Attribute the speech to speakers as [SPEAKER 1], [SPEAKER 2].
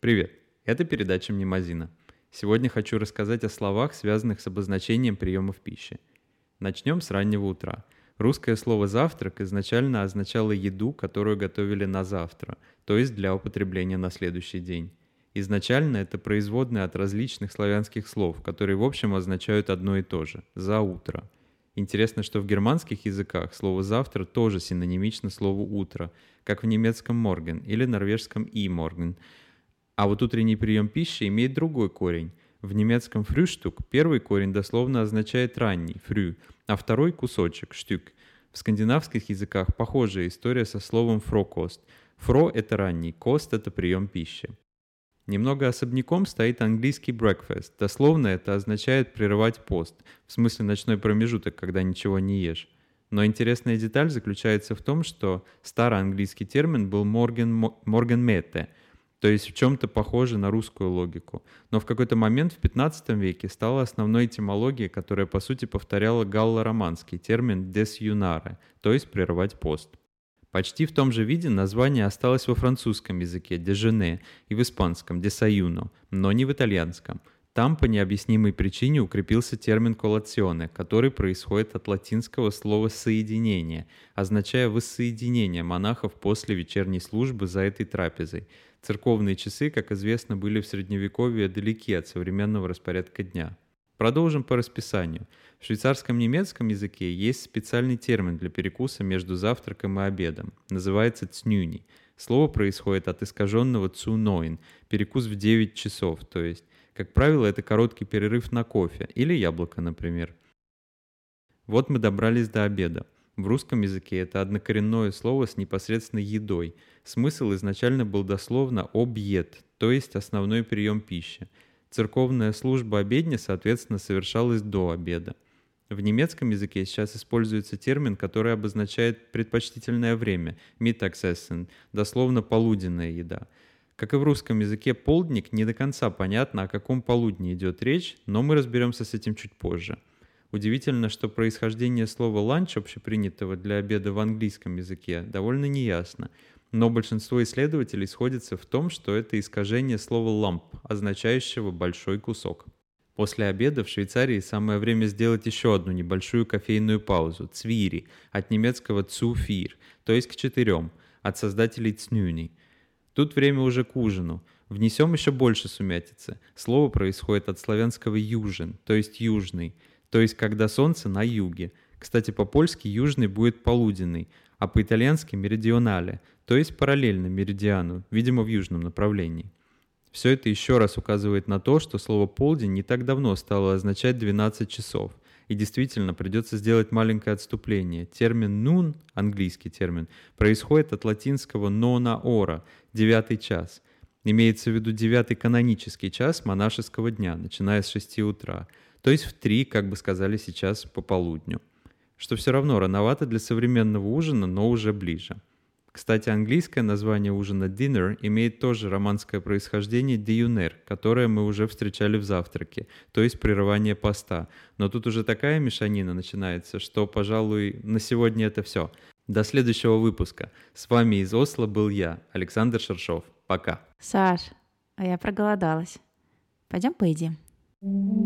[SPEAKER 1] Привет, это передача «Мнемозина». Сегодня хочу рассказать о словах, связанных с обозначением приемов пищи. Начнем с раннего утра. Русское слово «завтрак» изначально означало еду, которую готовили на завтра, то есть для употребления на следующий день. Изначально это производное от различных славянских слов, которые в общем означают одно и то же – «за утро». Интересно, что в германских языках слово «завтра» тоже синонимично слову «утро», как в немецком «морген» или норвежском «и морген», а вот утренний прием пищи имеет другой корень. В немецком «фрюштук» первый корень дословно означает «ранний» – «фрю», а второй – «кусочек» – «штюк». В скандинавских языках похожая история со словом «фрокост». «Фро» — это ранний, «кост» — это прием пищи. Немного особняком стоит английский breakfast. Дословно это означает прерывать пост, в смысле ночной промежуток, когда ничего не ешь. Но интересная деталь заключается в том, что старый английский термин был morgen, morgen mete, то есть в чем-то похоже на русскую логику. Но в какой-то момент в 15 веке стала основной этимологией, которая по сути повторяла галло-романский термин «desjunare», то есть «прерывать пост». Почти в том же виде название осталось во французском языке «дежене» и в испанском «desayuno», но не в итальянском. Там по необъяснимой причине укрепился термин «коллационе», который происходит от латинского слова «соединение», означая воссоединение монахов после вечерней службы за этой трапезой – Церковные часы, как известно, были в Средневековье далеки от современного распорядка дня. Продолжим по расписанию. В швейцарском немецком языке есть специальный термин для перекуса между завтраком и обедом. Называется цнюни. Слово происходит от искаженного цуноин, перекус в 9 часов, то есть, как правило, это короткий перерыв на кофе или яблоко, например. Вот мы добрались до обеда. В русском языке это однокоренное слово с непосредственной едой. Смысл изначально был дословно «объед», то есть основной прием пищи. Церковная служба обедня, соответственно, совершалась до обеда. В немецком языке сейчас используется термин, который обозначает предпочтительное время – «Mittagessen», дословно «полуденная еда». Как и в русском языке полдник, не до конца понятно, о каком полудне идет речь, но мы разберемся с этим чуть позже – Удивительно, что происхождение слова «ланч», общепринятого для обеда в английском языке, довольно неясно. Но большинство исследователей сходятся в том, что это искажение слова «ламп», означающего «большой кусок». После обеда в Швейцарии самое время сделать еще одну небольшую кофейную паузу – цвири, от немецкого «цуфир», то есть к четырем, от создателей «цнюни». Тут время уже к ужину. Внесем еще больше сумятицы. Слово происходит от славянского «южен», то есть «южный», то есть когда солнце на юге. Кстати, по-польски южный будет полуденный, а по-итальянски меридионале, то есть параллельно меридиану, видимо, в южном направлении. Все это еще раз указывает на то, что слово «полдень» не так давно стало означать 12 часов. И действительно, придется сделать маленькое отступление. Термин «нун», английский термин, происходит от латинского «nona ora» — «девятый час». Имеется в виду девятый канонический час монашеского дня, начиная с 6 утра — то есть в три, как бы сказали сейчас, по полудню. Что все равно рановато для современного ужина, но уже ближе. Кстати, английское название ужина dinner имеет тоже романское происхождение deuner, которое мы уже встречали в завтраке, то есть прерывание поста. Но тут уже такая мешанина начинается, что, пожалуй, на сегодня это все. До следующего выпуска. С вами из Осло был я, Александр Шершов. Пока.
[SPEAKER 2] Саш, а я проголодалась. Пойдем поедим. you